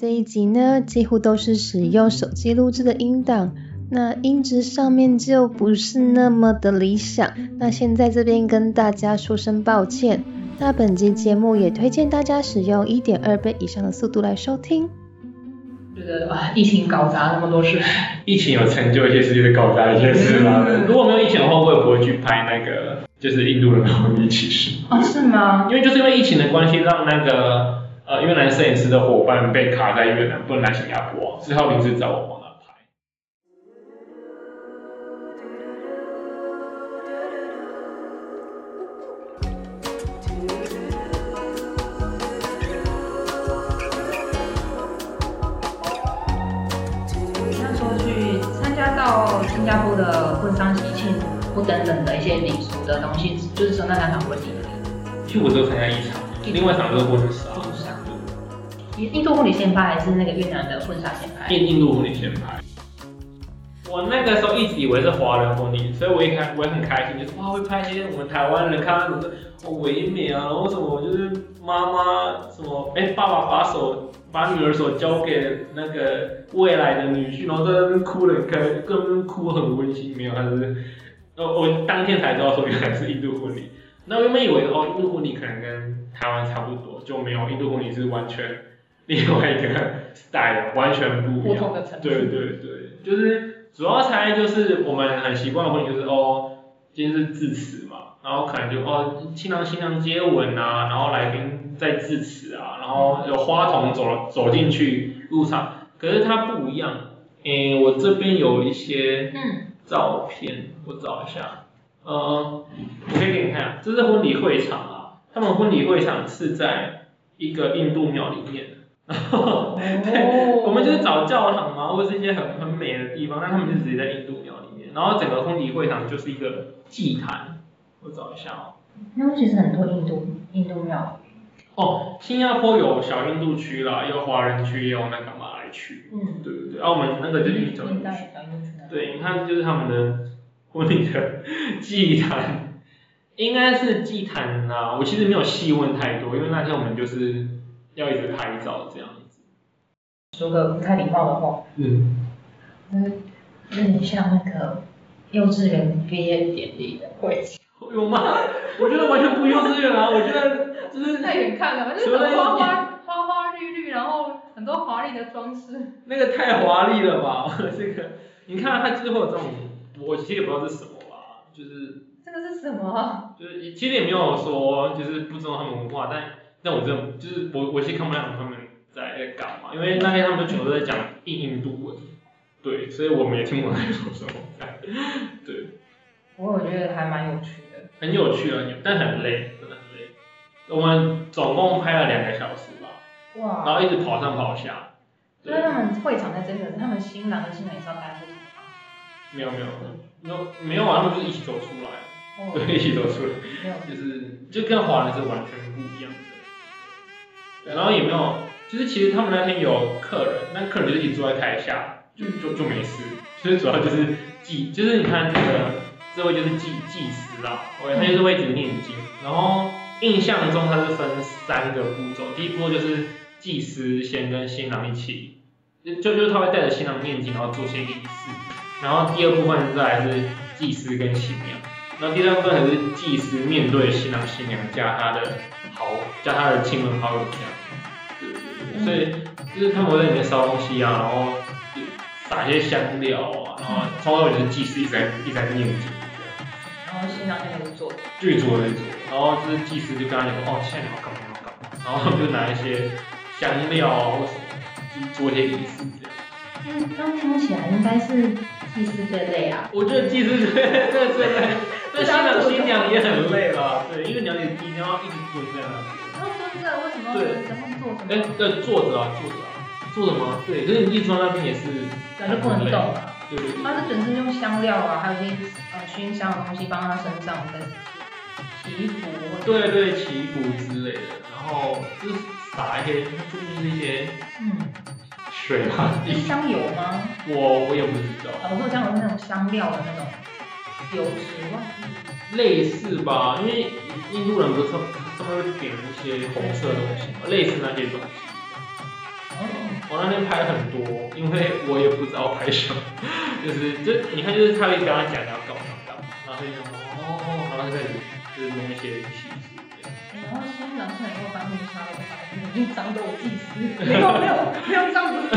这一集呢，几乎都是使用手机录制的音档，那音质上面就不是那么的理想。那现在这边跟大家说声抱歉。那本集节目也推荐大家使用一点二倍以上的速度来收听。觉得啊，疫情搞砸那么多事，疫情有成就一些事，就是搞砸一些事啦。如果没有疫情的话，我也不会去拍那个，就是印度人的婚礼其实。哦，是吗？因为就是因为疫情的关系，让那个呃越南摄影师的伙伴被卡在越南，不能来新加坡，只好临时找我帮他拍。那时候去参加到新加坡的婚丧喜庆或等等的一些礼俗的东西，就是说那两场婚礼其实我只有参加一场，另外一场就是婚纱。印度婚礼先拍还是那个越南的婚纱先拍？印印度婚礼先拍。我那个时候一直以为是华人婚礼，所以我一开我也很开心，就是哇会拍一些我们台湾人看到什么哦唯美啊，然后什么就是妈妈什么哎爸爸把手把女儿手交给那个未来的女婿，然后在那边哭得很开，根本哭很温馨，没有他是，呃我当天才知道说原来是印度婚礼，那我原本以为哦印度婚礼可能跟台湾差不多，就没有印度婚礼是完全另外一个 style，完全不一样。不同的层次对对对，就是主要猜就是我们很习惯的婚礼就是哦，今天是致辞嘛，然后可能就哦新郎新娘接吻啊，然后来宾在致辞啊，然后有花童走了走进去入场，可是它不一样，诶，我这边有一些，照片，我找一下，呃，我可以给你看，这是婚礼会场啊，他们婚礼会场是在一个印度庙里面。对，我们就是找教堂嘛，或者是一些很很美的地方，但他们就直接在印度庙里面。然后整个婚礼会场就是一个祭坛，我找一下哦。那其实很多印度印度庙，哦，新加坡有小印度区啦，也有华人区，也有那个马来区。嗯，对对对，啊，门那个就是小印印度度区。对，你看就是他们的婚礼的祭坛，应该是祭坛啦。我其实没有细问太多，因为那天我们就是要一直拍照这样子。说个不太礼貌的话，嗯。就是有点像那个幼稚园毕业典礼的会场。有吗？我觉得完全不幼稚园啊！我觉得就是太远看了吧，就是花花花花绿绿，然后很多华丽的装饰。那个太华丽了吧？这个，你看它就是会有这种，我其实也不知道是什么吧，就是这个是什么啊？就是其实也没有说就是不知道他们文化，但但我真的就是我我其实看不了他们在干嘛，因为那天他们全部都在讲印印度文，对，所以我们也听不懂他在说什么，对，不过我觉得还蛮有趣的。很有趣啊，但很累，真的很累。我们总共拍了两个小时吧，哇然，后一直跑上跑下。所以他们会场在这边，他们新郎跟新娘也是要待会场没有没有没有没有啊，他们就是一起走出来，哦，对，一起走出来，就是就跟华人是完全不一样的。对，然后也没有，就是其实他们那天有客人，那客人就一直坐在台下，就就就没事，就是主要就是祭，就是你看这个这位就是祭祭司啦，OK，他就是会一直念经，然后印象中他是分三个步骤，第一步就是祭司先跟新郎一起，就就是他会带着新郎念经，然后做些仪式，然后第二部分再来是祭司跟新娘，然后第三部分才是祭司面对新郎新娘加他的好加他的亲朋好友这样，对对对，所以就是他们会在里面烧东西啊，然后就撒一些香料啊，然后从头到尾就是祭司一直在一直在念经这样。然后新郎在那边坐着，剧组的组，然后就是祭司就跟他讲说，哦，现在你要干嘛要干嘛，然后他们就拿一些香料啊或什么，就是做一些仪式这样。嗯，那听起来应该是祭司最累啊。我觉得祭司最最最累，那新郎新娘也很累了，对，因为你要你你要一直蹲在那边。然后蹲着为什么对怎么做什么？哎，对，坐着啊，坐着啊，坐着吗？对，可是你一坐那边也是那，就不能动啊。对对对。它是本身用香料啊，还有一些呃熏香的东西帮他身上跟祈福对对，祈福之类的，然后就是撒一些，就是一些嗯，水嘛，是香油吗？我我也不知道。啊，我说香油是那种香料的那种油脂忘记类似吧，因为印度人不是他他会点一些红色的东西嘛，类似那些东西。我那天拍了很多，因为我也不知道拍什么，就是就你看就是他会跟他讲你要干嘛干嘛，然后就讲哦，然后就开始就是弄一些细节这样。然后新郎看以后把婚纱的话，一张都有祭司，没有没有没有一张不是。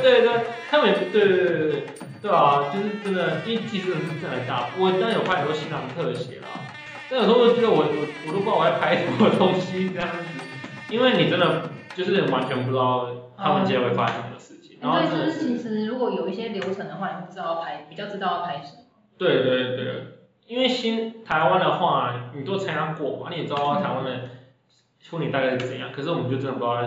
对对，他们也对对对对对，对啊，就是真的，因为技术是真的大。我当然有拍很多新郎特写啦，但有时候我觉得我我我都不知道我在拍什么东西这样子，因为你真的就是完全不知道他们接下来会发生什么事情。然后对，就是其实如果有一些流程的话，你会知道要拍，比较知道要拍什么。对对对，因为新台湾的话，你都参加过嘛，你也知道台湾的婚礼大概是怎样，可是我们就真的不知道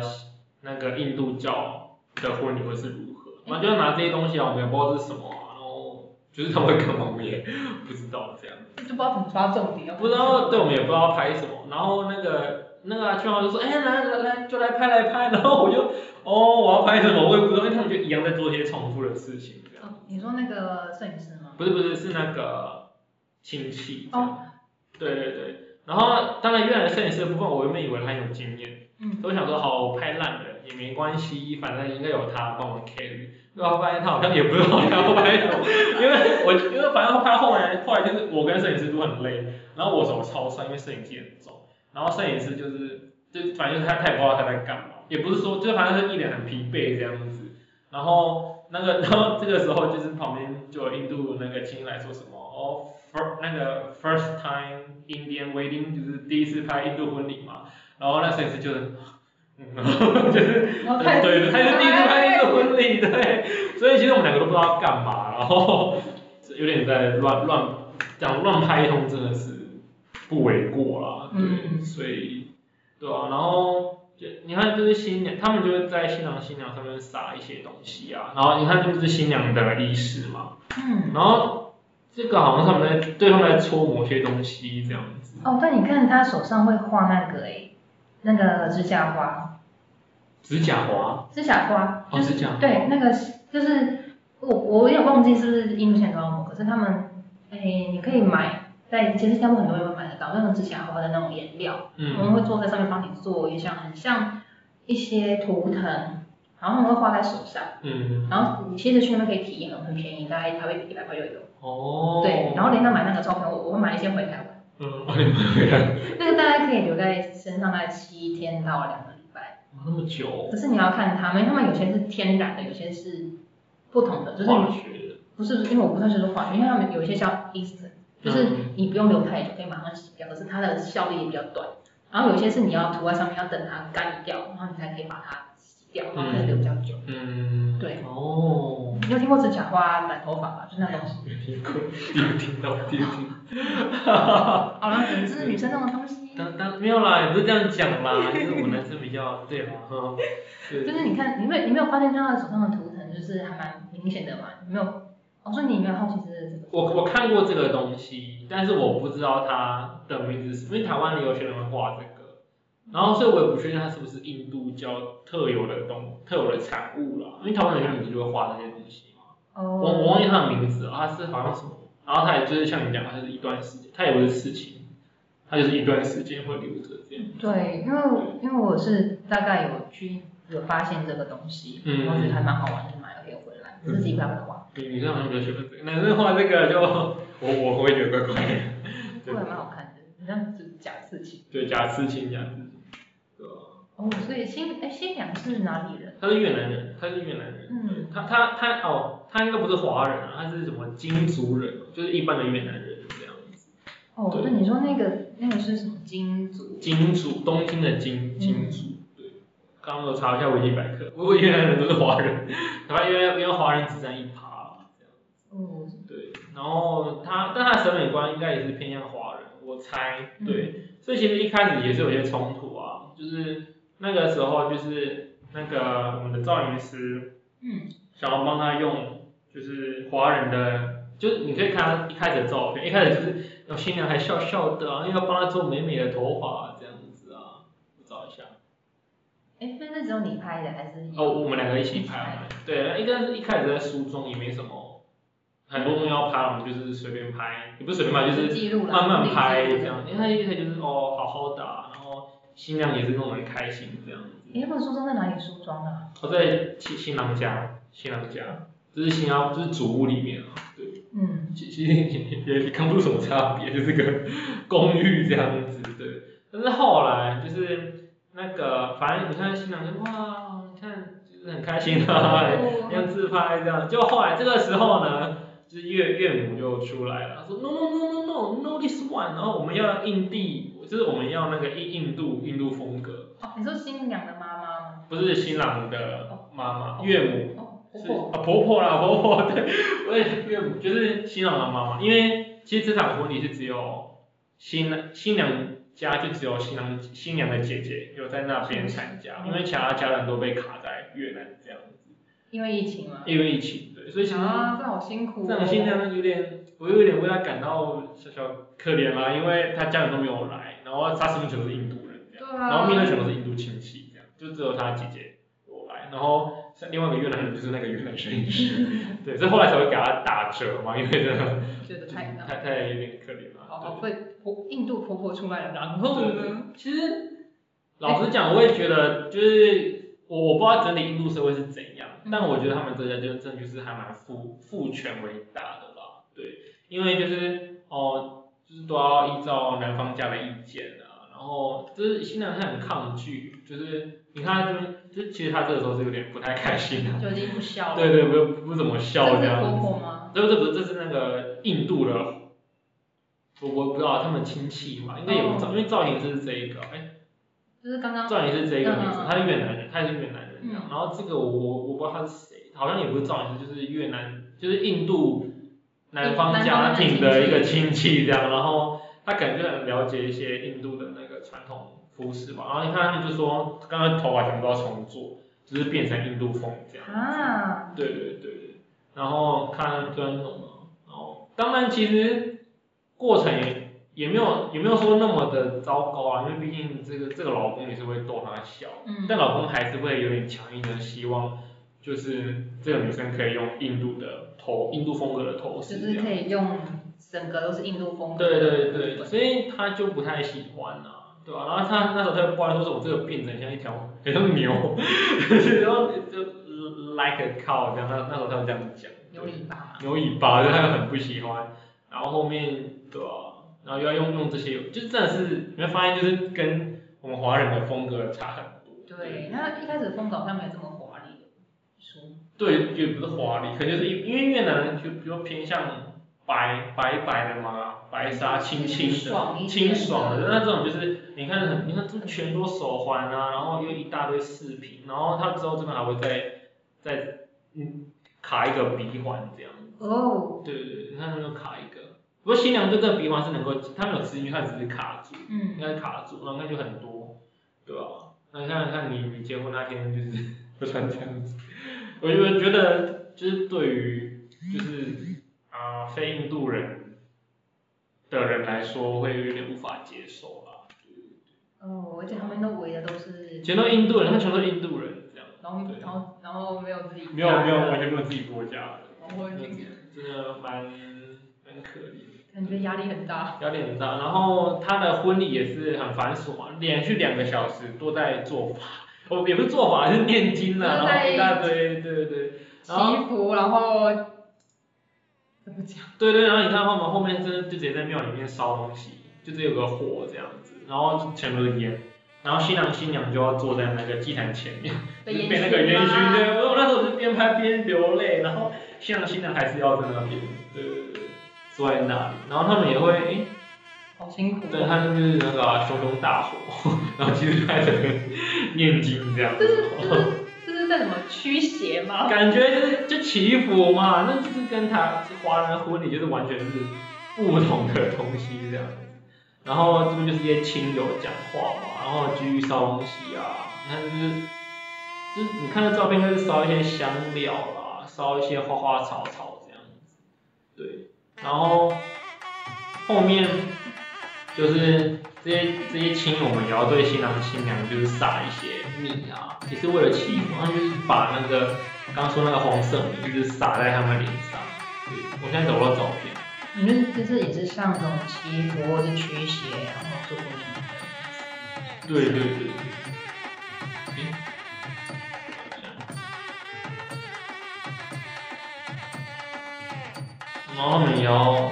那个印度教的婚礼会是如何，我们就拿这些东西啊，我们也不知道是什么啊，然后就是他们会干嘛，我们也不知道这样，就不知道怎么抓重点，不知道，对，我们也不知道拍什么，然后那个那个圈号就说，哎、来来来，就来拍来拍，然后我就，哦，我要拍什么，我也不知道，因为他们就一样在做一些重复的事情这样。哦你说那个摄影师吗？不是不是是那个亲戚哦，对对对，然后当然越南的摄影师的部分，我原本以为他很有经验，嗯，所以我想说好我拍烂的也没关系，反正应该有他帮我 carry，然后发现他好像也不知道他要拍什么，因为我因为反正他后来后来就是我跟摄影师都很累，然后我手超酸，因为摄影机很重，然后摄影师就是就反正就是他他也不知道他在干嘛，也不是说就反正是一脸很疲惫这样子，然后那个 然后这个时候就是旁边就有印度那个青来说什么哦。first 那个 first time Indian wedding 就是第一次拍印度婚礼嘛，然后那摄影师就是，嗯，就是对对，他是第一次拍印度婚礼，对，所以其实我们两个都不知道干嘛，然后有点在乱乱讲乱拍一通，真的是不为过啦，对，嗯所以对啊，然后就你看就是新娘，他们就会在新郎新娘上面撒一些东西啊，然后你看这不是新娘的仪式嘛，嗯，然后这个好像他们在对他们在搓某些东西这样子。哦，但，你看他手上会画那个诶，那个指甲花，指甲花，指甲花，哦，就是指甲花，对，那个就是我我有点忘记是不是印度线装模，可是他们诶，你可以买在其实新加坡很多人会买得到那种指甲花的那种颜料，我们嗯，会做在上面帮你做一像很像一些图腾，然后他们会画在手上，嗯，然后你其实去那边可以体验，很便宜，大概台币一百块就有。哦，对，然后连他买那个照片，我我会买一些回台湾，嗯，哦，你们回来，那个大概可以留在身上大概七天到两个礼拜。哇那么久，可是你要看他们，他们有些是天然的，有些是不同的，就是化学的，不是因为我不太是说化学，因为他们有一些叫 instant，就是嗯你不用留太久可以马上洗掉，可是它的效力也比较短。然后有些是你要涂在上面，要等它干掉，然后你才可以把它洗掉，然后可以留比较久。嗯，对。哦，你有听过指甲花染头发吧？就那东西。没听过，第一个听到，第一个听，好了，这是女生用的东西。当当没有啦，也不是这样讲啦，就是我们男生比较对啦，哈，对，就是你看，你没有你没有发现他的手上的图腾就是还蛮明显的嘛？你没有？哦，所以你没有好奇是这个？我我看过这个东西，但是我不知道它的名字是什么，因为台湾里有些人会画这个，然后所以我也不确定它是不是印度教特有的东特有的产物啦，因为台湾有些人不是就会画这些东西嘛，哦。我我忘记它的名字了，它是好像什么，然后它也就是像你讲，它就是一段时间，它也不是事情，它就是一段时间会留着这样，对，因为因为我是大概有去有发现这个东西，嗯然后觉得还蛮好玩，就买了给回来，自己不会画，对女生好像比较喜欢这个，男生画这个就我我会觉得怪怪的，对这个还蛮好看的，很像是假刺青。对，假刺青假刺？哦，所以新哎新娘是哪里人？他是越南人，他是越南人。嗯，他他他哦，他应该不是华人啊，他是什么金族人，就是一般的越南人这样子。哦，对对，你说那个那个是什么金族？金族，东京的金金族，对。刚刚我查一下维基百科，不过越南人都是华人，然后因为因为华人只占一趴这样子。哦，对，然后他但他的审美观应该也是偏向华人，我猜，对。所以其实一开始也是有些冲突啊，就是那个时候就是那个我们的造型师。嗯，想要帮他用，就是华人的，就是你可以看他一开始的照片，一开始就是有新娘还笑笑的啊，因为要帮他做美美的头发这样子啊，我找一下。哎，所以那只有你拍的还是？哦，我们两个一起拍，对，那一个是一开始在书中也没什么，很多东西要拍，我们就是随便拍，也不是随便拍，就是慢慢拍这样，因为他一开始就是哦好好的新娘也是弄得很开心这样子，哎，他们梳妆在哪里梳妆啊？我在新新郎家，新郎家，这是新郎，就是主屋里面啊，对，嗯，其其实也也看不出什么差别，就是个公寓这样子，对。但是后来就是那个，反正你看新郎就哇，你看就是很开心啊，这样自拍这样，就后来这个时候呢，就是岳岳母就出来了，说 no no no no no no this one，然后我们要印地，就是我们要那个印印度印度风格，哦，你说新娘的妈妈吗？不是新郎的妈妈，岳母。哦，婆是婆。啊，婆婆啦，婆婆，对，我也岳母就是新郎的妈妈，因为其实这场婚礼是只有新新娘家就只有新郎新娘的姐姐有在那边参加，因为其他家人都被卡在越南这样子，因为疫情嘛。因为疫情，对，所以其实啊，这好辛苦、哦。这种新娘有点，我有点为她感到小小可怜啦，因为她家人都没有来，然后他身边全都是印度人这样，对啊。然后面对全都是印度亲戚这样，就只有他姐姐有来，然后像 另外一个越南人就是那个越南摄影师，对，所以后来才会给他打折嘛，因为真的觉得太。太太有点可怜了。好好，对所以婆印度婆婆出来了，然后呢？其实老实讲，我也觉得就是我我不知道整体印度社会是怎样，嗯但我觉得他们这家就真的就是还蛮父父权为大的吧，对，因为就是哦，就是都要依照男方家的意见啊，然后就是新娘她很抗拒，就是你看她这边，就是其实她这个时候是有点不太开心的、就已经不笑了。对对，不不怎么笑这样子。婆吗？这这不是这是那个印度的，我我不知道他们亲戚嘛，应该也不知道，因为赵颖是这一个，哎，就是刚刚赵颖是这一个女生嗯，她是越南人，她也是越南人这样嗯，然后这个我我我不知道她是谁，好像也不是赵颖，就是越南，就是印度南方家庭的一个亲戚这样，然后他感觉很了解一些印度的那个传统服饰吧，然后你看他们就说，刚刚头发全部都要重做，就是变成印度风这样。啊，对对对对，然后看就要弄嘛，然后当然其实过程也也没有也没有说那么的糟糕啊，因为毕竟这个这个老公也是会逗她笑，嗯，但老公还是会有点强硬的希望，就是这个女生可以用印度的头印度风格的头饰就是。可以用整个都是印度风格。对对对，所以她就不太喜欢啊，对吧、然后她那时候她就抱怨说，我这个变成像一条很像牛，然后就 like a cow 这样，那那时候他就这样讲，有尾巴。牛尾巴，就她就很不喜欢，然后后面对吧、然后又要用用这些，就真的是你会发现就是跟我们华人的风格差很多。对，那一开始的风格好像没有这么。对，也不是华丽，可能就是因因为越南人就比较偏向白白白的嘛，白纱清清的，爽清爽的。那这种就是你看很，你看这全都手环啊，然后又一大堆饰品，然后他之后这边还会再再嗯卡一个鼻环这样。哦，对对对，你看他就卡一个。不过新娘对这个鼻环是能够，他没有吃进去，它只是卡住，嗯应，该是卡住，然后那就很多，对吧？那你看看你你结婚那天就是会穿这样子，我就觉得就是对于就是啊、非印度人的人来说会有点无法接受啦。哦，而且他们都围的都是，全都印度人，他全都是印度人这样，然后然后然后没有自己没有没有完全没有自己国家的，然后这个真的蛮蛮可怜的。感觉压力很大。压力很大，然后他的婚礼也是很繁琐嘛，连续两个小时都在做法，哦也不是做法，是念经啊，然后一大堆，对对对，然后祈福，然后怎么讲？对对，然后你看他们后面真的就直接在庙里面烧东西，就只有个火这样子，然后全部都是烟，然后新郎新娘就要坐在那个祭坛前面，被那个烟熏，对，我那时候是边拍边流泪，然后新郎新娘还是要在那边，对对对，坐在那里，然后他们也会诶。好辛苦。对，他就是那个啊熊熊大火，然后其实就在这边念经这样子，这是在什么驱邪吗？感觉就是就祈福嘛，那就是跟他华人婚礼就是完全是不同的东西这样子。然后这边就是一些亲友讲话嘛，然后继续烧东西啊，你看就是就是你看那照片就是烧一些香料啦，烧一些花花草草这样子，对，然后后面就是这些这些亲友们也要对新郎新娘就是撒一些米啊，也是为了祈福，然后就是把那个刚说那个红色蜜一直撒在他们脸上。对我现在找不到照片。你们就是也是像这种祈福或者驱邪，然后做福你对。对对对。然后他们也要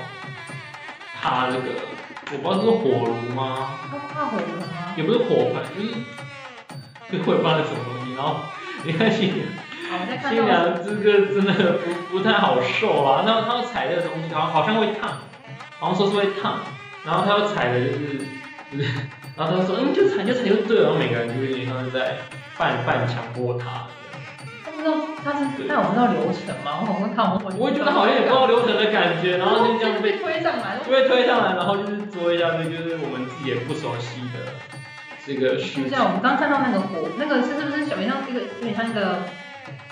他这个。我不知道这是火炉吗？他怕火盆吗？也不是火盆，就是会会发生什么东西。然后你看新娘，新娘这个真的不不太好受啊。那他要踩这个东西，好像好像会烫，好像说是会烫。然后他要踩的就是就是，然后他说嗯就踩就踩就对了。然后每个人就有点像是在半半强迫他。他不知道他是他有不知道流程吗？我好像看我我会觉得好像也不知道流程的感觉，然后就这样被被推上来，就会推上来，然后就是做一下这就是我们自己也不熟悉的这个事情。就像我们刚看到那个火，那个是是不是小像一个有点像一个，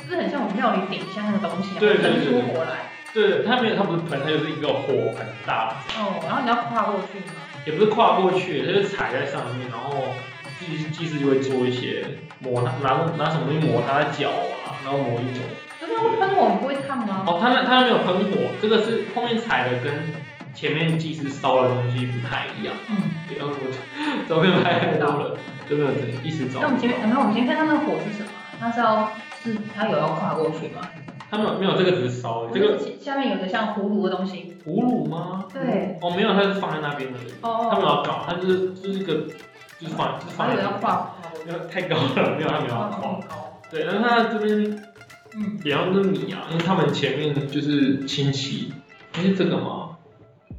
是不是很像我们庙里点香那个东西，对喷出火来？对，它没有，它不是盆，它就是一个火很大，哦，然后你要跨过去吗？也不是跨过去，它就踩在上面，然后祭祭司就会做一些抹它拿拿什么东西抹他的脚啊，然后抹一种。可是会喷火，你不会烫吗？哦，它那它没有喷火，这个是后面踩的跟前面技师烧的东西不太一样。嗯，对，然后我照片拍太多了，就没有一时找那我们前面，。然后我们先看到那个火是什么？它是要是它有要跨过去吗？他没有没有这个只是烧的，这个下面有个像葫芦的东西。葫芦吗？对。哦，没有，它是放在那边的。哦他没有要搞，它就是就是一个就是放就是放在还有要跨跨过太高了，没有，他没有要跨。高。对，然后他这边嗯，比方说米啊，因为他们前面就是亲戚，因为这个嘛？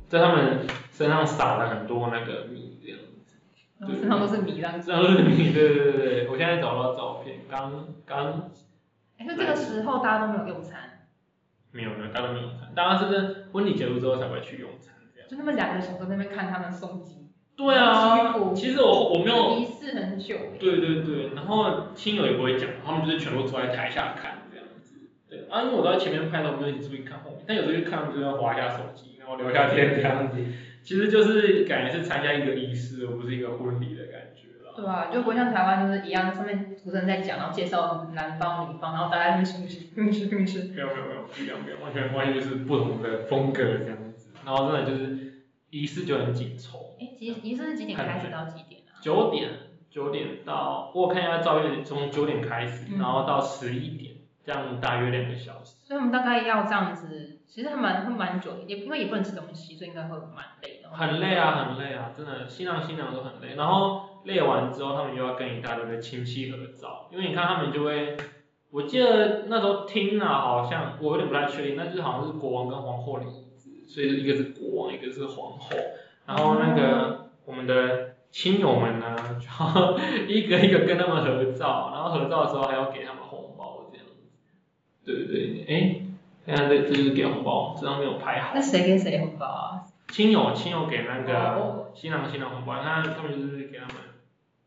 在他们身上撒了很多那个米这样子，身上都是米这样子。这样是米，对对对对，我现在找到照片，刚刚哎，就这个时候大家都没有用餐，没有没有，大家都没有用餐，大家是跟婚礼结束之后才会去用餐这样。就他们两个小时在那边看他们送机，对啊，其实我我没有仪式很久。对对对，然后亲友也不会讲，他们就是全部坐在台下看这样子。对啊，因为我都在前面拍照，没有一直注意看后面，但有时候就看他们就要划一下手机，然后聊一下天这样子。其实就是感觉是参加一个仪式，而不是一个婚礼的感觉啦。对啊，就不会像台湾就是一样，上面主持人在讲，然后介绍男方女方，然后大家在那边吃吃吃吃吃。没有没有没有，不一样不一样，完全完全就是不同的风格这样子。然后真的就是仪式就很紧凑，哎，仪仪式是几点开始到几点啊？九点九点到，我看一下照片，从九点开始，嗯然后到十一点，这样大约两个小时。所以我们大概要这样子，其实还蛮会蛮久的，也因为也不能吃东西，所以应该会蛮累的。很累啊，很累啊，真的，新郎新娘都很累。然后累完之后，他们又要跟一大堆的亲戚合照，因为你看他们就会，我记得那时候听啊，好像我有点不太确定，那就是好像是国王跟皇后的椅子，所以一个是国王，一个是皇后，然后那个我们的亲友们呢，就 要一个一个跟他们合照，然后合照的时候还要给他们红包这样子。对对对，哎，现在这这就是给红包，这张没有拍好那。谁给谁红包啊？亲友亲友给那个哦新郎新娘红包，他他们就是给他们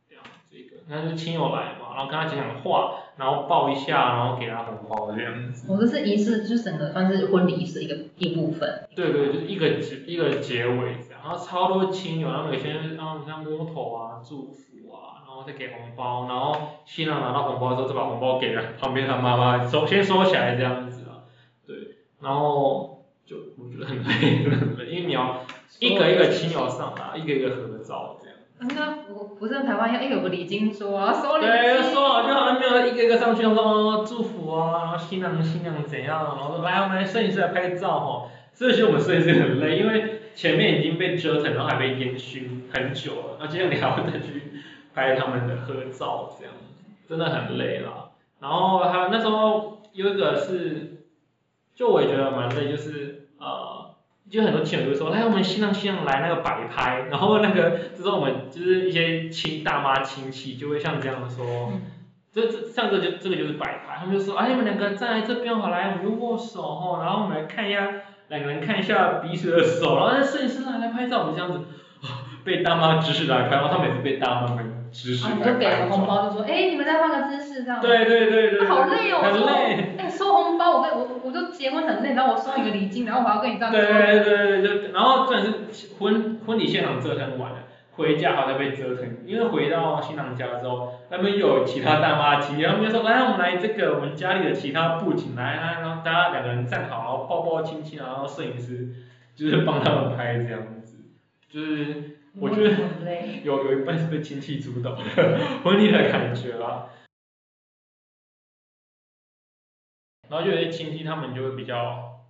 这样这个，那是亲友来嘛，然后跟他讲讲话，然后抱一下，然后给他红包这样子。我这是仪式，就是整个算是婚礼仪式的一个一部分。对对，就是一个结一个结尾这样，然后超多亲友，然后有些人然后像摸头啊、祝福啊，然后再给红包，然后新郎拿到红包之后再把红包给了旁边他妈妈，收先收起来这样子啊，对，然后就我觉得很累，很累，因为你要一个一个亲友上来，一个一个合照。那个不不是像台湾一样，哎有个礼金桌啊，收礼对，金。说好就好像没有一个一个上去，说哦祝福啊，然后新郎新娘怎样，然后说来我们来摄影师来拍照哈。这些我们摄影师很累，因为前面已经被折腾，然后还被烟熏很久了，然后接下来你还要再去拍他们的合照，这样真的很累啦。然后还有那时候有一个是，就我也觉得蛮累，就是呃。就很多亲友就会说，来我们新郎新娘来那个摆拍，然后那个就是我们就是一些亲大妈亲戚就会像这样说，嗯。这这像这就这个就是摆拍，他们就说，哎你们两个站在这边好，来我们就握手。吼，然后我们来看一下两个人看一下彼此的手，然后那摄影师来来拍照，我们这样子，啊被大妈指使来拍，然后他每次被大妈们指使啊，你就给了红包，就说，哎，你们再换个姿势这样。对对对对，对好累哦，我说，很累。哎，收红包，我跟我我就结婚很累，然后我收一个礼金，然后我还要跟你这样对说。对对对对，然后真的是婚婚礼现场折腾完了，回家好像被折腾，因为回到新郎家之后，他们有其他大妈亲戚，他们就说来我们来这个我们家里的其他布景来来，然后大家两个人站好，然后抱抱亲亲，然后摄影师就是帮他们拍这样子，就是我觉得。有有一半是被亲戚主导的 婚礼的感觉啦。然后就有些亲戚他们就会比较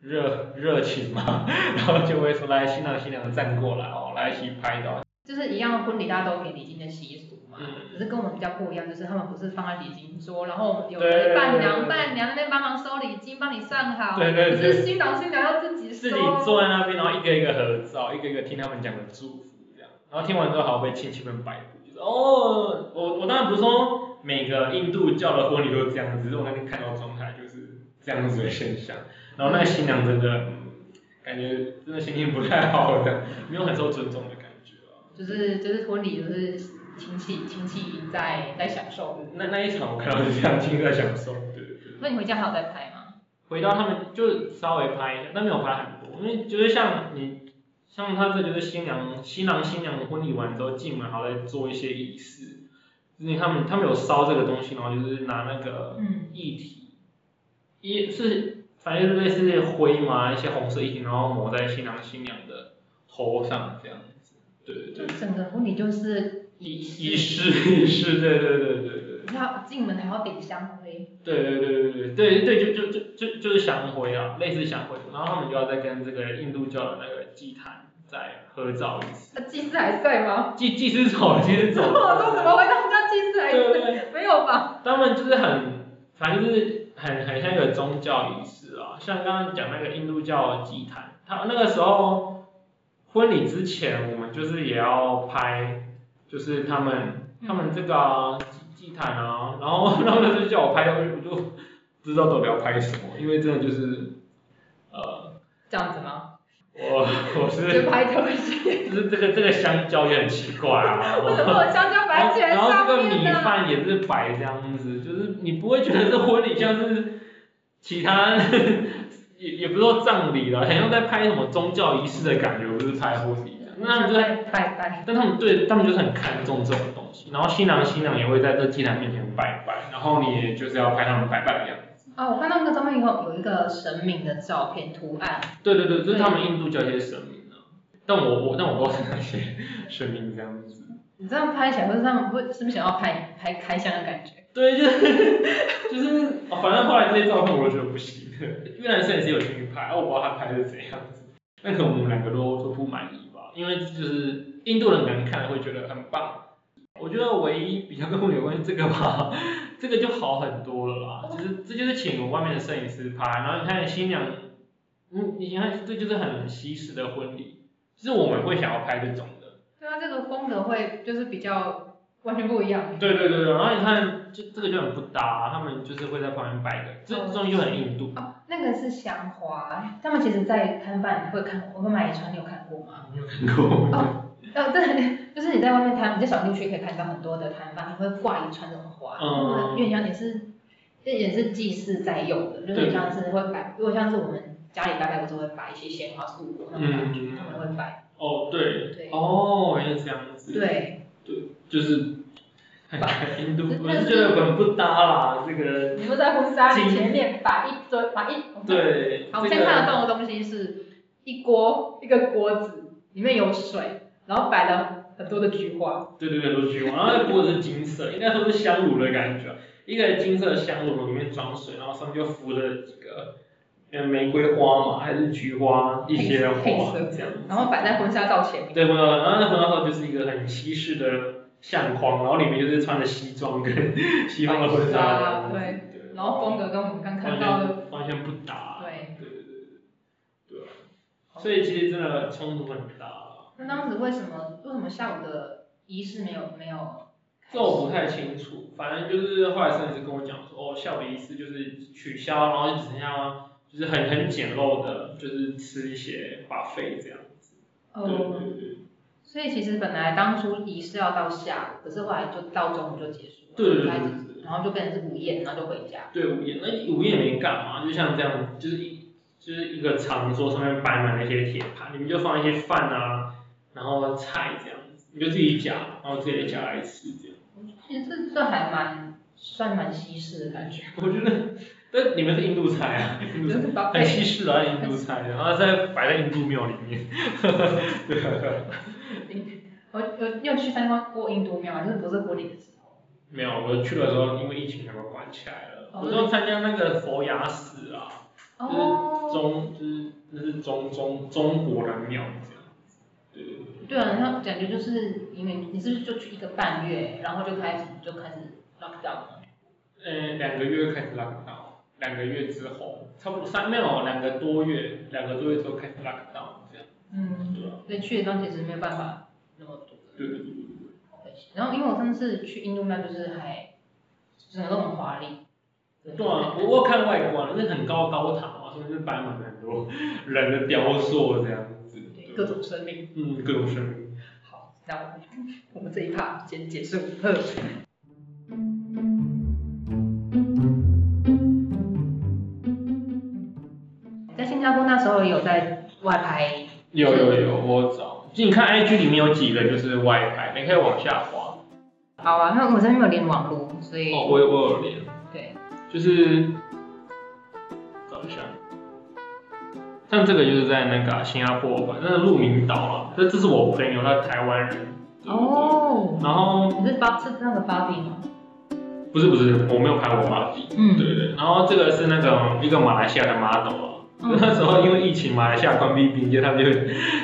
热热情嘛，然后就会说来新郎新娘站过来哦，来一起拍照。就是一样的婚礼，大家都给礼金的习俗嘛，嗯。只是跟我们比较不一样，就是他们不是放在礼金桌，然后有对伴娘伴娘那边帮忙收礼金，帮你算好，对对对可是新郎新娘要自己收，自己坐在那边，然后一个一个合照，一个一个听他们讲的祝福这样，然后听完之后还要被亲戚们摆布，就是哦，我我当然不是说每个印度教的婚礼都是这样子，只是我那天看到状态就是这样子的现象，然后那个新娘真的，嗯，感觉真的心情不太好的，没有很受尊重的感觉。啊。就是就是婚礼就是亲戚亲戚在在享受，那那一场我看到是这样，听在享受，对对对。那你回家还有在拍吗？回到他们就稍微拍一下，但没有拍很多，因为就是像你，像他这就是新娘新郎新娘婚礼完之后进门，还要再做一些仪式，因为他们他们有烧这个东西，然后就是拿那个嗯，液体，一是反正就是类似灰嘛，一些红色液体，然后抹在新郎新娘的头上这样子，对对就对，整个婚礼就是仪仪仪式仪式，对对对对对。要进门还要点香灰，对对对对对对对，就就就就就是香灰啊，类似香灰，然后他们就要再跟这个印度教的那个祭坛再合照一次。那祭司还在吗？祭祭司走了，祭司走我了。说怎么会他们家祭司还对对在？没有吧？他们就是很，反正就是很很像一个宗教仪式啊，像刚刚讲那个印度教的祭坛，他那个时候婚礼之前，我们就是也要拍，就是他们他们这个啊祭祭坛啊，然后 他们就叫我拍，我就不知道到底要拍什么，因为真的就是，呃，这样子吗？我我是就拍东西，就是这个这个香蕉也很奇怪啊，为什么我香蕉摆在然后这个米？饭也是摆这样子，就是你不会觉得这婚礼像是其他，也也不是说葬礼了，很像在拍什么宗教仪式的感觉，不是拍婚礼。那他们就在，拜拜，但他们对他们就是很看重这种东西，然后新郎新娘也会在这祭坛面前拜拜，然后你也就是要拍他们拜拜的样子。哦，我看到那个照片以后，有一个神明的照片图案，对对对，就是他们印度教一些神明啊，但我我但我不知道是哪些神明这样子。你这样拍起来，或者他们会是不是想要拍拍开箱的感觉？对，就是就是，哦反正后来这些照片我都觉得不行。越南摄影师有进去拍，啊我不知道他拍的是怎样子，但可能我们两个都都不满意吧，因为就是印度人可能看了会觉得很棒。我觉得唯一比较跟我有关系这个吧，这个就好很多了啦。就是这就是请外面的摄影师拍，然后你看新娘，嗯，你看这就是很西式的婚礼，就是我们会想要拍这种的。对啊，这个风格会就是比较完全不一样。对对对对，然后你看，就这个就很不搭、他们就是会在旁边摆的，这这东西就很印度。哦，那个是香花，他们其实在摊贩会看，我会买一串，你有看过吗？没有看过。哦，哦，对，就是你在外面摊，你在小地区可以看到很多的摊贩，会挂一串这种花，嗯有点像也是，这也是祭祀在用的，就是像是会摆，如果像是我们家里大概不是会摆一些鲜花素果那种感觉，嗯他们会摆，哦，对，对哦，原来是这样子。，对，就是，很 印度，我是觉得很不搭啦，这个。你们在婚纱礼前面摆一堆，摆一，对，好，我这现在看得个。到的东西是一锅一个锅子，里面有水，然后摆了很多的菊花，对对对，都菊花，然后那锅子是金色，应该说是香炉的感觉，一个金色的香炉里面装水，然后上面就浮着几个，呃，玫瑰花嘛，还是菊花，一些花这样。然后摆在婚纱照前面。对，婚纱照，然后那婚纱照就是一个很西式的相框，然后里面就是穿着西装跟 西方的婚纱这样子，对对，然后风格跟我们刚看到的，完全不搭，对，对对对对，对啊，所以其实真的冲突很大，那当时为什么为什么下午的仪式没有没有？这我不太清楚，反正就是后来摄影师跟我讲说，哦，下午的仪式就是取消，然后就只剩下就是很很简陋的，就是吃一些 buffet 这样子，对哦，对对。所以其实本来当初仪式要到下午，可是后来就到中午就结束了，对对对然后就变成是午宴，然后就回家。对午宴，那午宴没干嘛，就像这样，就是一就是一个长桌上面摆满了一些铁盘，里面就放一些饭啊，然后菜这样子，你就自己夹，然后自己夹来吃这样。其实这这还蛮算蛮西式的感觉，我觉得，但你们是印度菜啊，很西式啊，印度菜，然后再摆在印度庙里面。对啊，我有你有去参观过印度庙吗？就是不是婚礼的时候？没有，我去的时候因为疫情他们关起来了，哦我都参加那个佛牙寺啊，就是中就是那是中中中国的庙这样子，对对对。对啊，那感觉就是因为你是不是就去一个半月，然后就开始就开始 lock down 了？呃，两个月开始 lock down，两个月之后，差不多三没有两个多月，两个多月之后开始 lock down 这样，嗯，对啊，所以去的地方其实没有办法那么多。对对对对对。然后因为我上次去印度那就是还整个都很华丽。对啊，我我看外观，那很高高塔嘛，上面就摆满了很多人的雕塑这样子，对各种生命。嗯，各种生命。好，那我们我们这一趴先结束。呵在新加坡那时候也有在外拍，有有有，我找，就你看 IG 里面有几个就是 WiFi，，你可以往下滑。好啊，那我这边没有连网络，所以、哦，我有我有连，对，就是找一下，像这个就是在那个啊新加坡吧，那是鹿鸣岛了，这这是我朋友，他是台湾人。哦，然后你是芭是那个芭比吗？不是不是，我没有拍过芭比。嗯对对，然后这个是那个一个马来西亚的 model 啊。嗯 那时候因为疫情，马来西亚关闭边界，他就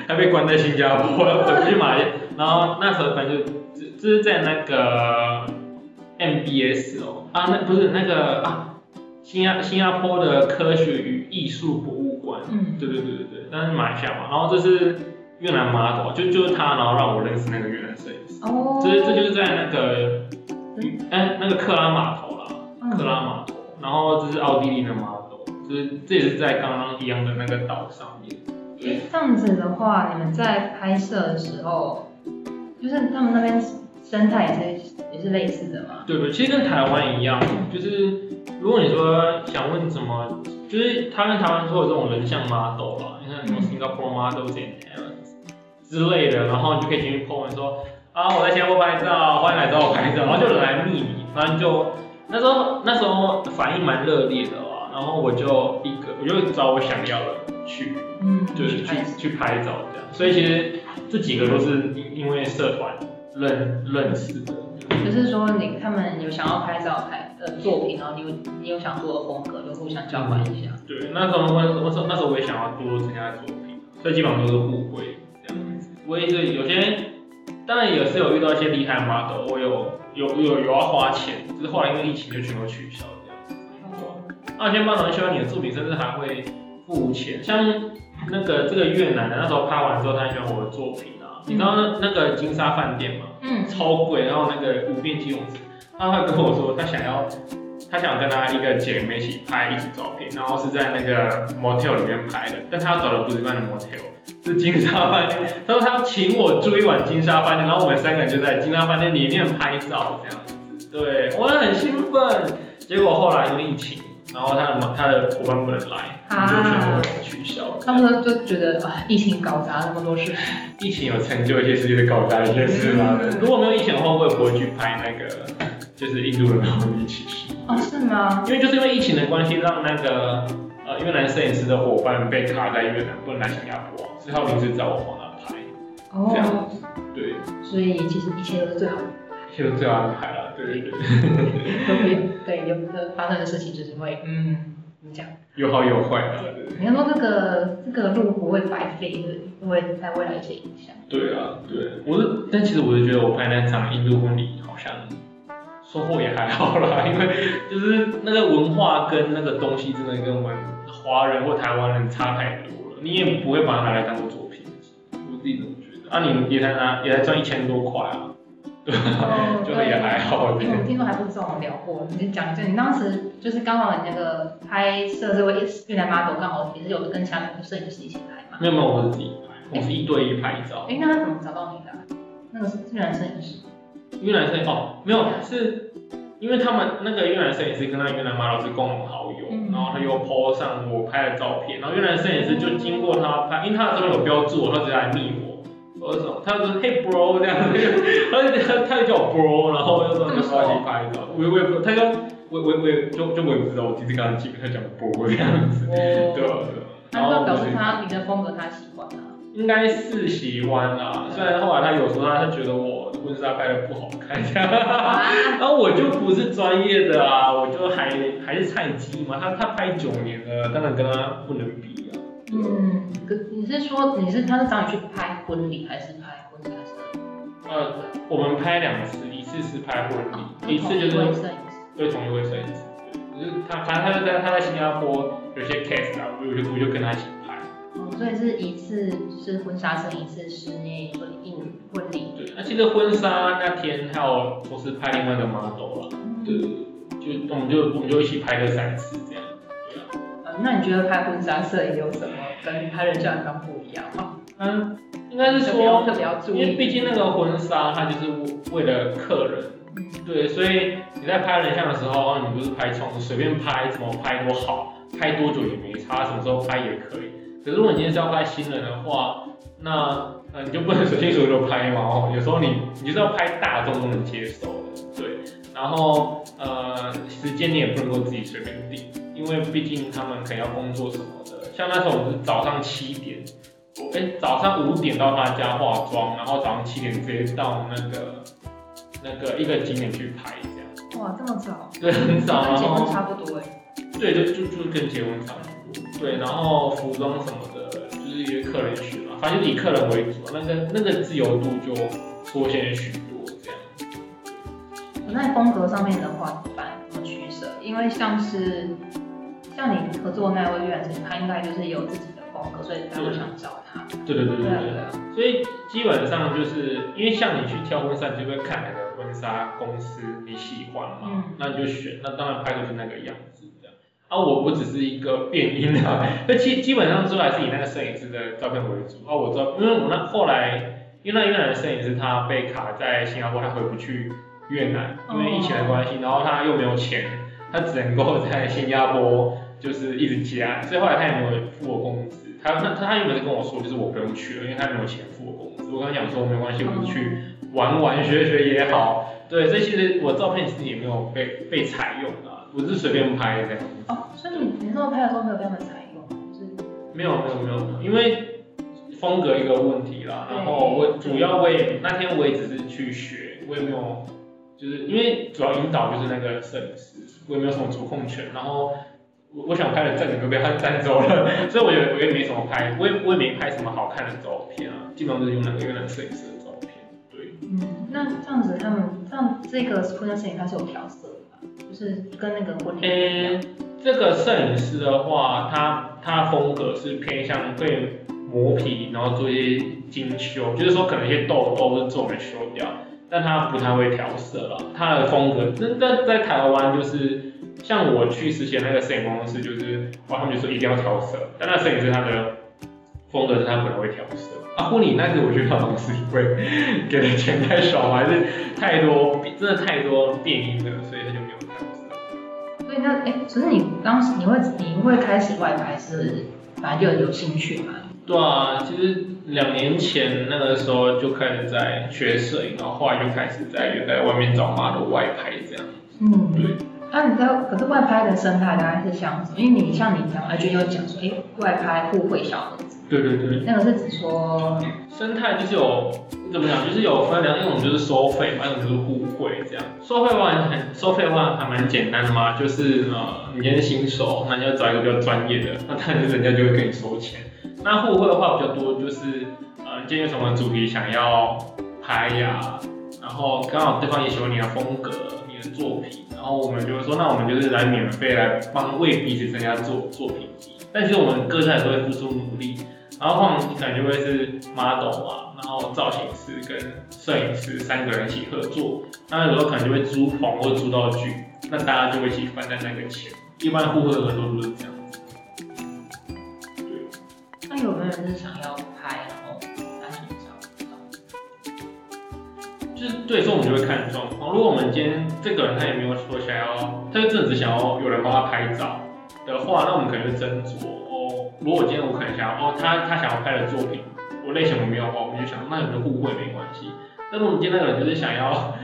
他被关在新加坡，然后回不去马来西亚。然后那时候反正就这这是在那个 MBS 哦啊，那不是那个啊新加新加坡的科学与艺术博物馆。嗯，对对对对对，那是马来西亚嘛。然后这是越南 model，就就是他，然后让我认识那个越南摄影师。哦，这这就是在那个哎那个克拉码头啦。嗯克拉码头，然后这是奥地利的 model，就是这也是在刚刚一样的那个岛上面。诶这样子的话，你们在拍摄的时候，就是他们那边生态也是也是类似的吗？对对，其实跟台湾一样，就是如果你说想问什么，就是他跟台湾说有这种人像 model 啦，你看什么 Singapore models and talents 之类的，然后你就可以进去 po 文说啊我在新加坡拍照，欢迎来找我拍照，然后就来密你，反正就那时候那时候反应蛮热烈的啦，然后我就一个我就找我想要的去。嗯，就是去去拍照这样，所以其实这几个都是因因为社团认认识的。就是说你他们有想要拍照拍的作品，然后你有你有想做的风格，就互相交换一下。对，那时候我我说那时候我也想要多增加作品，所以基本上都是互惠这样子。我也是有些，当然也是有遇到一些厉害的 model，我有有有有要花钱，只是后来因为疫情就全部取消这样子。那有些 model 很喜欢你的作品，甚至还会付钱，像那个这个越南的那时候拍完之后，他很喜欢我的作品啊。你知道那那个金沙饭店吗？嗯，超贵，然后那个无边际泳池，他会跟我说他想要，他想跟他一个姐妹一起拍一组照片，然后是在那个 motel 里面拍的，但他要找的不是一般的 motel，是金沙饭店。他说他要请我住一晚金沙饭店，然后我们三个人就在金沙饭店里面拍照这样子。对，我很兴奋。结果后来因为疫情，然后他的他的伙伴不能来，啊就全部取消了。他们就觉得啊，疫情搞砸那么多事。疫情有成就一些世界的搞砸一些事啦。嗯如果没有疫情的话，我也不会去拍那个就是印度人他们一起去，哦，是吗？因为就是因为疫情的关系，让那个呃越南摄影师的伙伴被卡在越南，不能来新加坡，所以他临时找我帮他拍，哦这样哦，子，对，所以其实一切都是最好的。一切都最好安排了，对对。对，都会对有的发生的事情就是会嗯，怎么讲？有好有坏啦，对。你要说这个这个路不会白费，会会在未来一些影响。对啊，对，我是，但其实我是觉得我拍那场印度婚礼好像收获也还好啦，因为就是那个文化跟那个东西真的跟我们华人或台湾人差太多了，你也不会把它拿来当做作品，我自己怎么觉得。啊，你也才拿也才赚一千多块啊，对吧？就也还好因为我听说还不是跟我们聊过，你就讲一下，你当时就是刚好你那个拍摄这位越南 model 刚好也是有跟其他的摄影师一起拍嘛。没有没有，我是自己拍，我是一对一拍照。哎，那他怎么找到你的啊？那个是越南摄影师。越南摄影哦，没有，是因为他们那个越南摄影师跟那个越南 model 是共同好友，嗯然后他又 po 上我拍的照片，然后越南摄影师就经过他拍，因为他的照片有标注我，他直接来密我，我就说他就说 Hey bro 这样子，他就他他就叫我 bro，然后我就说你要不要一起拍照，我我也不，他就我我我也就就我也不知道，我第一次跟他见面，他讲 bro 这样子，对啊对啊，然后他就表示他你的风格他喜欢啊。应该是喜欢啦，虽然后来他有说他他觉得我婚纱拍的不好看，然后我就不是专业的啊，我就还还是菜鸡嘛，他他拍九年了，当然跟他不能比。啊。嗯，可你是说你是他是找你去拍婚礼还是拍婚纱摄影？呃，我们拍两次，一次是拍婚礼，一次就是。对同一位摄影师，对，就是他，反正他就在他在新加坡有些 case 啊，我就我就跟他一起拍。哦，所以是一次是婚纱摄影，一次室内婚礼婚礼。对，那其实婚纱那天还有我是拍另外一个 model 啦，对就我们就我们就一起拍了三次这样，对那你觉得拍婚纱摄影有什么跟拍人像刚不一样吗？嗯，应该是说特，别要注因为。毕竟那个婚纱它就是为了客人，嗯对，所以你在拍人像的时候，哦你不是拍冲随便拍，怎么拍都好，拍多久也没差，什么时候拍也可以。可是如果你今天是要拍新人的话，那呃你就不能随心所欲的拍嘛，哦，有时候你你就是要拍大众都能接受。然后呃时间你也不能够自己随便定，因为毕竟他们可能要工作什么的。像那时候我们是早上七点，我哎、早上五点到他家化妆，然后早上七点直接到那个那个一个景点去拍这样。哇，这么早，对，很早，然跟结婚后差不多哎。对，就就就跟结婚差不多。对，然后服装什么的，就是一些客人选嘛，反正就以客人为主，那个那个自由度就缩限许多。那风格上面的话怎么办？怎么取舍？因为像是像你合作的那位越南他应该就是有自己的风格，所以大家会想找他。对对对对对。所以基本上就是因为像你去挑婚纱，你就会看哪个婚纱公司你喜欢嘛，嗯那你就选，那当然拍出是那个样子这样。啊，我我只是一个变音啊，那基基本上最后还是以那个摄影师的照片为主。啊，我知道，因为我那后来，因为那越南的摄影师他被卡在新加坡，他回不去越南，因为疫情的关系，然后他又没有钱，他只能够在新加坡就是一直接案，所以后来他也没有付我工资。他他他原本是跟我说，就是我不用去了，因为他没有钱付我工资。我跟他讲说没关系，我就去玩玩学学也好。对，所以其实我照片其实也没有被被采用啊，我是随便拍这样。哦，所以你你那时候拍的时候没有被他们采用，就是没有没有没有，没有因为风格一个问题啦。然后我主要我也那天我也只是去学，我也没有就是因为主要引导就是那个摄影师，我也没有什么主控权。然后我我想拍的正点都被他占走了，所以我也我也没什么拍，我也我也没拍什么好看的照片啊，基本上就是用那个那个摄影师的照片。对，嗯，那这样子他们像这个婚纱摄影它是有调色的吧？就是跟那个婚礼诶、这个摄影师的话，他他风格是偏向会磨皮，然后做一些精修，就是说可能一些痘痘或者皱眉修掉，但他不太会调色了。他的风格，那那在台湾就是像我去实习的那个摄影公司，就是哇，他们就说一定要调色，但那摄影师他的风格是他不太会调色。啊，婚礼那个我觉得好像是因为给的钱太少，还是太多真的太多变音了，所以他就没有调色。所以那哎，可是你当时你会你会开始外拍是本来就有兴趣嘛？对啊，其实两年前那个时候就开始在学摄影，然后后来就开始在有在外面找 model 外拍这样。嗯，对。那、你知道，可是外拍的生态大概是像什么？因为你像你讲而且有讲说，哎，外拍互惠小盒子，对对对，那个是指说，生态就是有怎么讲，就是有分两一种就是收费嘛，一种就是互惠这样。收费的话很收费的话还蛮简单的嘛，就是呃你今天是新手，那你要找一个比较专业的，那当然人家就会跟你收钱。那互惠的话比较多就是呃今天有什么主题想要拍呀，然后刚好对方也喜欢你的风格、你的作品，然后我们就会说，那我们就是来免费来帮为彼此增加作作品集。但其实我们各自还是会付出努力，然后通常可能就会是 model 啊，然后造型师跟摄影师三个人一起合作，那有时候可能就会租棚或租道具，那大家就会一起分担那个钱。一般互惠的合作都是这样。有没有人是想要拍，然后单纯照？就是对，所以我们就会看状况。如果我们今天这个人他也没有说想要，他就真的只想要有人帮他拍照的话，那我们可能就斟酌哦。如果今天我可能想要哦，他他想要拍的作品，我类型我没有的话，我们就想那有没有互惠没关系。但如果我们今天那个人就是想要，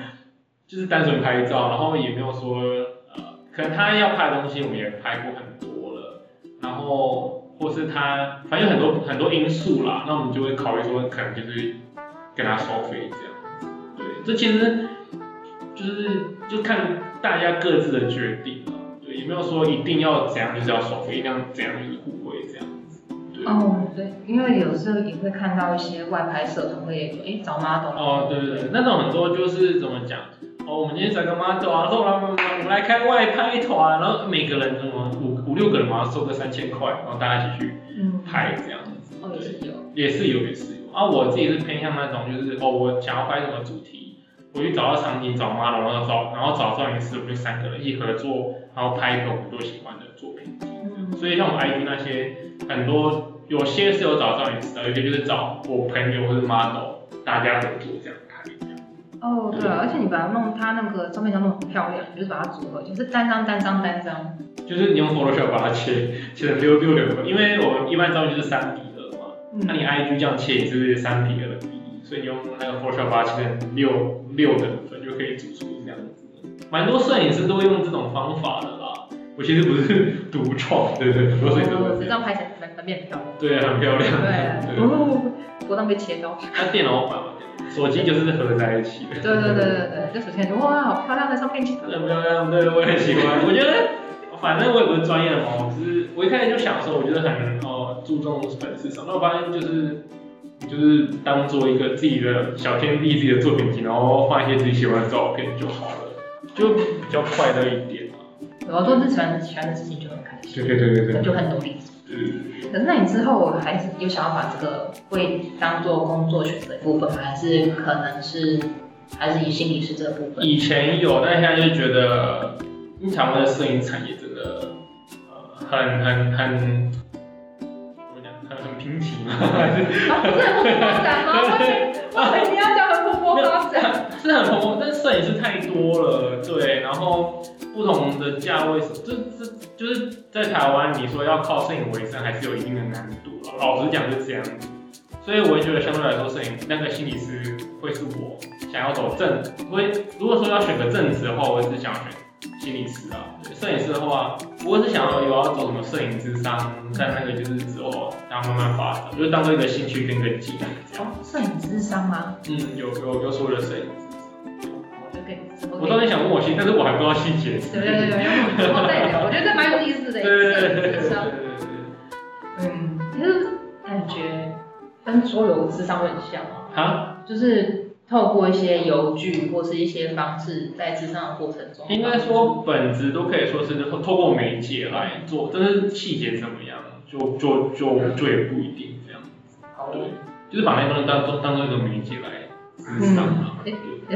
就是单纯拍照，然后也没有说呃，可能他要拍的东西我们也拍过很多了，然后或是他反正很多很多因素啦，那我们就会考虑说可能就是跟他收费这样。对，这其实就是就看大家各自的决定了，对，也没有说一定要怎样就是要收费，一定要怎样就是互惠这样子。对。哦，对，因为有时候也会看到一些外拍社团会说，哎，找 model。哦，对对对，那种很多就是怎么讲？哦，我们今天找个 model 啊，然后我们我们来开外拍团，然后每个人什么五五六个人嘛，收个三千块，然后大家一起去嗯，拍这样子。哦，也是有。也是有，也是有。啊，我自己是偏向那种，就是哦，我想要拍什么主题，我去找到场景，找 model，然后找，然后找摄影师，我们就三个人一起合作，然后拍一个我们都喜欢的作品。嗯，所以像我们 IG 那些，很多有些是有找摄影师的，有些就是找我朋友或者 model，大家合作。这样哦，对啊，而且你把它弄，它那个照片要弄很漂亮，你就是把它组合，就是单张单张单张。就是你用 Photoshop 把它切切成六六六个，因为我们一般照片就是三比二嘛，那你 IG 这样切也是三比二的比例，所以你用那个 Photoshop 把它切成六六等分，就可以组出这样子。蛮多摄影师都会用这种方法的啦。我其实不是 独创，对对，很多摄影师都哦，会这张拍起来反反面很漂亮。对，很漂亮。对，对，哦，不当被切到。那电脑版嘛，手机就是合在一起的。对对对对对，就首先就哇，好漂亮的照片。很漂亮，对，我也很喜欢。我觉得，反正我也不是专业的嘛，我只是我一开始就想说，我觉得很哦注重粉丝上，那我发现就是就是当做一个自己的小天地，自己的作品集，然后放一些自己喜欢的照片就好了，就比较快乐一点嘛。我要做自己喜欢喜欢的事情就很开心，对对对对对。就很努力。对可是那你之后还是有想要把这个会当做工作选择一部分吗？还是可能是还是以心理师这部分？以前有，但现在就觉得，因为台湾的摄影产业真的，呃，很很很，怎么讲，很很贫瘠嘛，还是啊，不是很蓬勃发展吗？我以为我以为你要讲很蓬勃发展。是很蓬勃，但摄影师太多了，对，然后不同的价位，这这就是在台湾，你说要靠摄影为生，还是有一定的难度。老实讲是这样，所以我也觉得相对来说，摄影那个心理师会是我想要走正，会如果说要选个正职的话，我也是想要选心理师啊。对，摄影师的话，我是想要有要走什么摄影智商，在那个就是之后，然后慢慢发展，就是当做一个兴趣跟一个技能。哦，摄影智商吗？嗯，有有有所谓的摄影智商。我就跟我当然想问我细，但是我还不知道细节。对对对对，然后之后再聊，我觉得这蛮有意思的，对对对对对对。嗯，其实感觉跟桌游智商会很像啊，啊，就是透过一些邮具或是一些方式，在智商的过程中，应该说本质都可以说是透透过媒介来做，但是细节怎么样，就就就就也不一定这样。好。对，就是把那个东西当做当做一个媒介来智商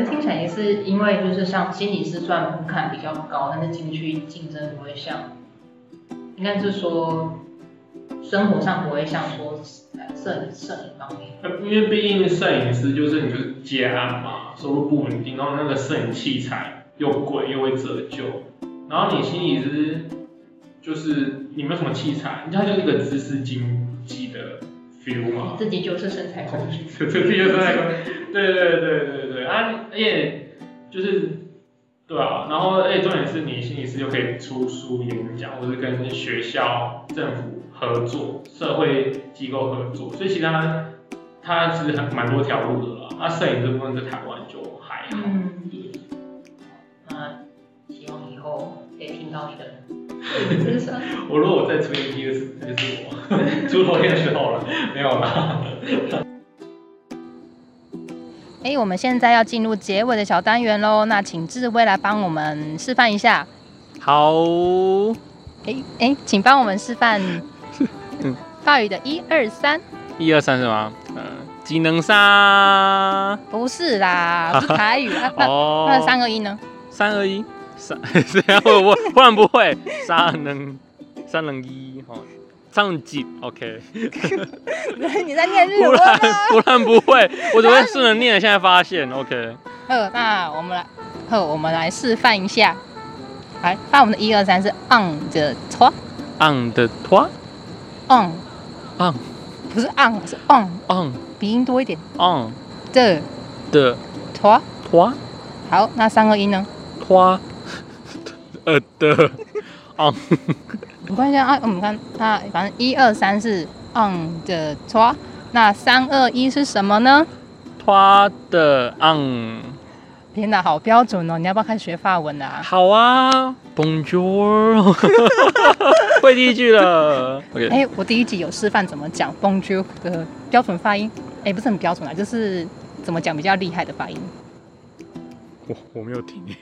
听起来也是因为就是像心理师虽然门槛比较高，但是进去竞争不会像，应该是说生活上不会像说呃摄影摄影方面。因为毕竟摄影师就是你就是接案嘛，收入不稳定，然后那个摄影器材又贵又会折旧，然后你心里是就是你没有什么器材，它就是一个知识经济的 feel 嘛。自己就是身材工具。这这就是那个，对对对对对啊，而且就是对啊，然后而且重点是你心理师又可以出书、演讲，或者跟学校、政府合作、社会机构合作，所以其他它其实很蛮多条路的啦。那摄影这部分在台湾就还好，嗯，那希望以后可以听到你的。我如果再出一第二次，那就是我 出头天的时候了，没有啦。哎，我们现在要进入结尾的小单元喽，那请志威来帮我们示范一下。好，哎哎，请帮我们示范 嗯法语的一二三，一二三是吗？嗯、技能三。不是啦，是台语啊。那哦，那三二一呢？三二一，三，这样我我忽然不会，三能三能一，哦，三能几，OK，你在念日忽文然啊？忽然不会，我只会顺着念，现在发现，OK，好，那我们来，呵，我们来示范一下。来，发我们的一二三是 on 的 to。on 的 toi on on 不是 on 是 on，on 鼻音多一点。on 的。的。t toi 好，那三个音呢？toi 呃的。on 没关系啊，我们看那反正一二三是 on 的 t 那三二一是什么呢？toi 的 on 天哪，好标准哦！你要不要开始学法文啊？好啊，Bonjour，会第一句了。OK，哎、我第一集有示范怎么讲 Bonjour 的标准发音，哎、不是很标准啊，就是怎么讲比较厉害的发音。我我没有听。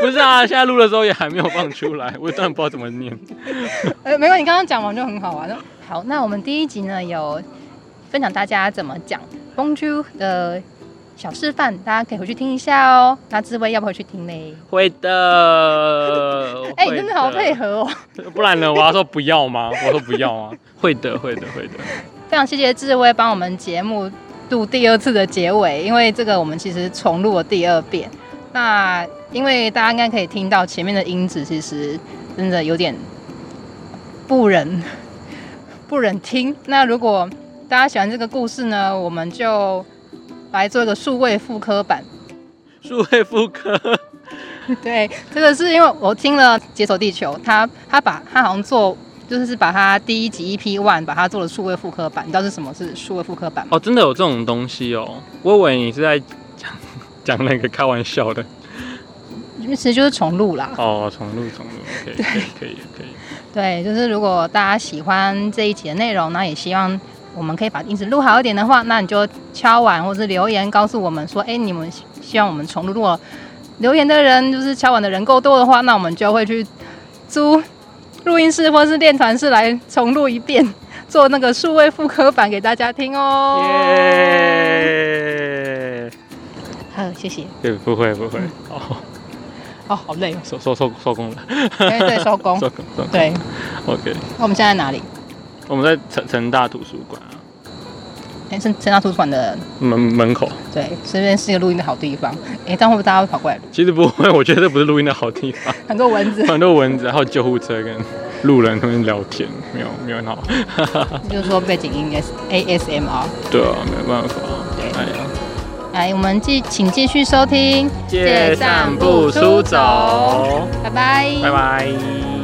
不是啊，现在录的时候也还没有放出来，我当然不知道怎么念。呃，没关系，你刚刚讲完就很好玩了。好，那我们第一集呢有分享大家怎么讲 Bonjour 的小示范，大家可以回去听一下哦。那志威要不要回去听呢？会的。哎、你真的好配合哦。不然呢？我要说不要吗？我说不要啊。会的，会的，会的。非常谢谢志威帮我们节目录第二次的结尾，因为这个我们其实重录了第二遍。那因为大家应该可以听到前面的音质，其实真的有点不忍 不忍听。那如果大家喜欢这个故事呢，我们就来做一个数位复刻版。数位复刻，对，这个是因为我听了《解锁地球》，他他把他好像做就是把它第一集 EP One 把它做了数位复刻版，你知道是什么是数位复刻版吗？哦，真的有这种东西哦。我以为你是在讲讲那个开玩笑的。其实就是重录啦。哦，重录重录，可以可以可以可以。对，就是如果大家喜欢这一集的内容，那也希望我们可以把音质录好一点的话，那你就敲完或是留言告诉我们说，哎，你们希希望我们重录。如果留言的人就是敲完的人够多的话，那我们就会去租录音室或是练团室来重录一遍，做那个数位复刻版给大家听哦。耶！好，谢谢。对，不会不会。哦，哦，好累哦。收收收收工了。对对，收工。收工收工。对，OK，那我们现在在哪里？我们在成成大图书馆啊，哎，是成大图书馆的，门门口。对，这边是一个录音的好地方。哎，这样会不会大家会跑过来录？其实不会，我觉得这不是录音的好地方，很多蚊子。很多蚊子，还有救护车跟路人他们聊天，没有没有很好。就是说背景音 S ASMR。对啊，没办法。对哎呀，来，我们继请继续收听，借散步出走，拜拜，拜拜。